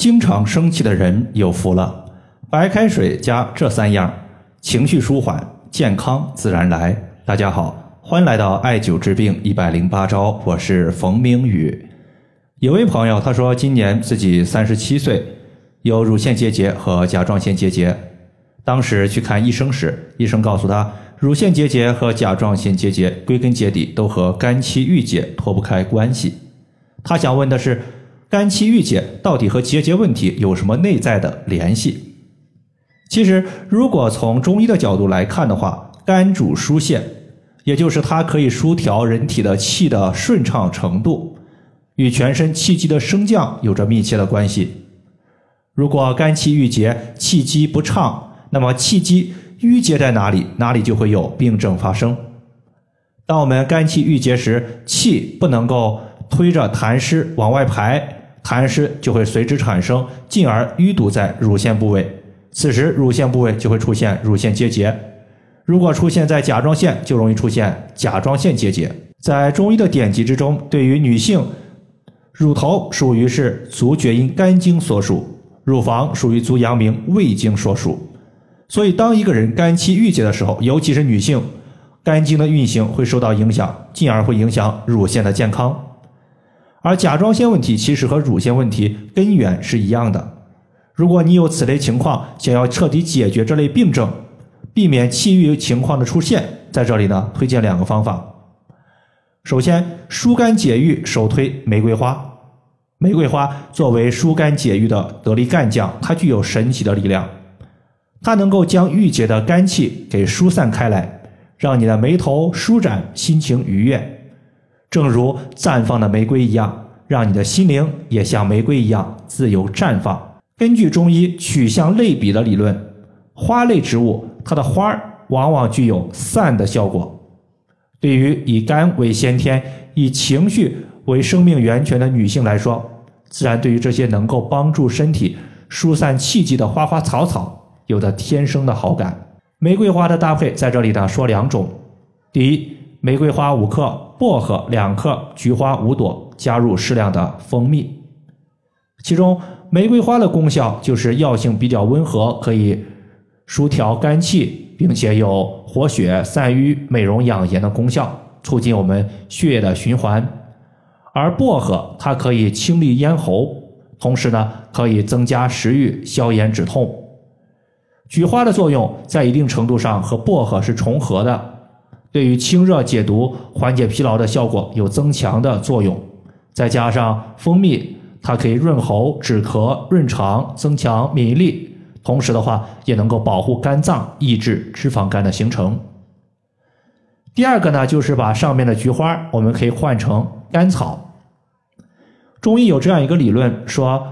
经常生气的人有福了，白开水加这三样，情绪舒缓，健康自然来。大家好，欢迎来到艾灸治病一百零八招，我是冯明宇。有位朋友他说，今年自己三十七岁，有乳腺结节和甲状腺结节。当时去看医生时，医生告诉他，乳腺结节和甲状腺结节归根结底都和肝气郁结脱不开关系。他想问的是。肝气郁结到底和结节问题有什么内在的联系？其实，如果从中医的角度来看的话，肝主疏泄，也就是它可以疏调人体的气的顺畅程度，与全身气机的升降有着密切的关系。如果肝气郁结，气机不畅，那么气机郁结在哪里，哪里就会有病症发生。当我们肝气郁结时，气不能够推着痰湿往外排。痰湿就会随之产生，进而淤堵在乳腺部位，此时乳腺部位就会出现乳腺结节。如果出现在甲状腺，就容易出现甲状腺结节。在中医的典籍之中，对于女性，乳头属于是足厥阴肝经所属，乳房属于足阳明胃经所属。所以，当一个人肝气郁结的时候，尤其是女性，肝经的运行会受到影响，进而会影响乳腺的健康。而甲状腺问题其实和乳腺问题根源是一样的。如果你有此类情况，想要彻底解决这类病症，避免气郁情况的出现，在这里呢，推荐两个方法。首先，疏肝解郁，首推玫瑰花。玫瑰花作为疏肝解郁的得力干将，它具有神奇的力量，它能够将郁结的肝气给疏散开来，让你的眉头舒展，心情愉悦。正如绽放的玫瑰一样，让你的心灵也像玫瑰一样自由绽放。根据中医取向类比的理论，花类植物它的花儿往往具有散的效果。对于以肝为先天、以情绪为生命源泉的女性来说，自然对于这些能够帮助身体疏散气机的花花草草有着天生的好感。玫瑰花的搭配在这里呢说两种，第一。玫瑰花五克，薄荷两克，菊花五朵，加入适量的蜂蜜。其中，玫瑰花的功效就是药性比较温和，可以疏调肝气，并且有活血散瘀、美容养颜的功效，促进我们血液的循环。而薄荷它可以清利咽喉，同时呢可以增加食欲、消炎止痛。菊花的作用在一定程度上和薄荷是重合的。对于清热解毒、缓解疲劳的效果有增强的作用，再加上蜂蜜，它可以润喉、止咳、润肠、增强免疫力，同时的话也能够保护肝脏、抑制脂肪肝的形成。第二个呢，就是把上面的菊花，我们可以换成甘草。中医有这样一个理论，说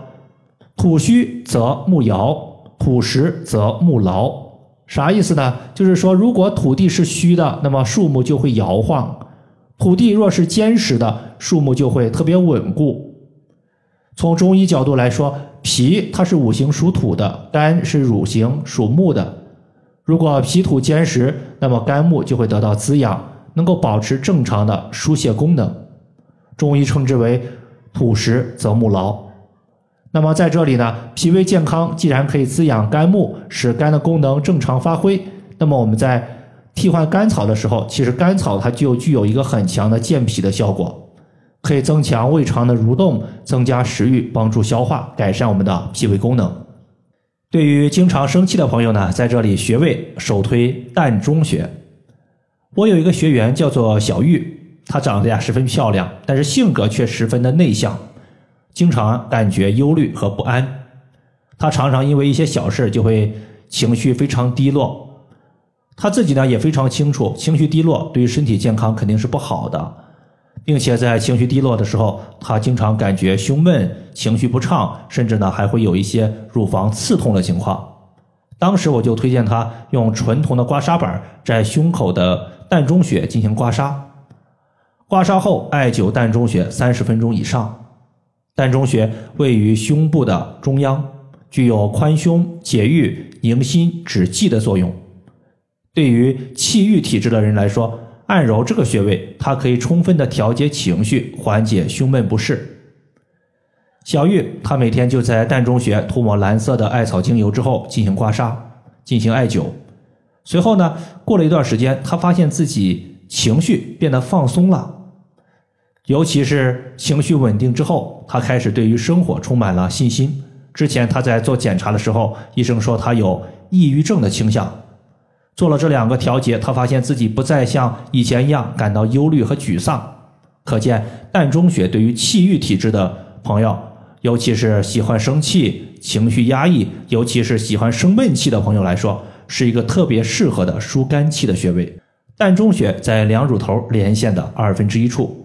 土虚则木摇，土实则木劳。啥意思呢？就是说，如果土地是虚的，那么树木就会摇晃；土地若是坚实的，树木就会特别稳固。从中医角度来说，脾它是五行属土的，肝是乳行属木的。如果脾土坚实，那么肝木就会得到滋养，能够保持正常的疏泄功能。中医称之为土实则木劳。那么在这里呢，脾胃健康既然可以滋养肝木，使肝的功能正常发挥，那么我们在替换甘草的时候，其实甘草它就具有一个很强的健脾的效果，可以增强胃肠的蠕动，增加食欲，帮助消化，改善我们的脾胃功能。对于经常生气的朋友呢，在这里穴位首推膻中穴。我有一个学员叫做小玉，她长得呀十分漂亮，但是性格却十分的内向。经常感觉忧虑和不安，他常常因为一些小事就会情绪非常低落。他自己呢也非常清楚，情绪低落对于身体健康肯定是不好的，并且在情绪低落的时候，他经常感觉胸闷、情绪不畅，甚至呢还会有一些乳房刺痛的情况。当时我就推荐他用纯铜的刮痧板在胸口的膻中穴进行刮痧，刮痧后艾灸膻中穴三十分钟以上。膻中穴位于胸部的中央，具有宽胸、解郁、宁心、止悸的作用。对于气郁体质的人来说，按揉这个穴位，它可以充分的调节情绪，缓解胸闷不适。小玉她每天就在膻中穴涂抹蓝色的艾草精油之后进行刮痧，进行艾灸。随后呢，过了一段时间，她发现自己情绪变得放松了，尤其是情绪稳定之后，他开始对于生活充满了信心。之前他在做检查的时候，医生说他有抑郁症的倾向。做了这两个调节，他发现自己不再像以前一样感到忧虑和沮丧。可见膻中穴对于气郁体质的朋友，尤其是喜欢生气、情绪压抑，尤其是喜欢生闷气的朋友来说，是一个特别适合的疏肝气的穴位。膻中穴在两乳头连线的二分之一处。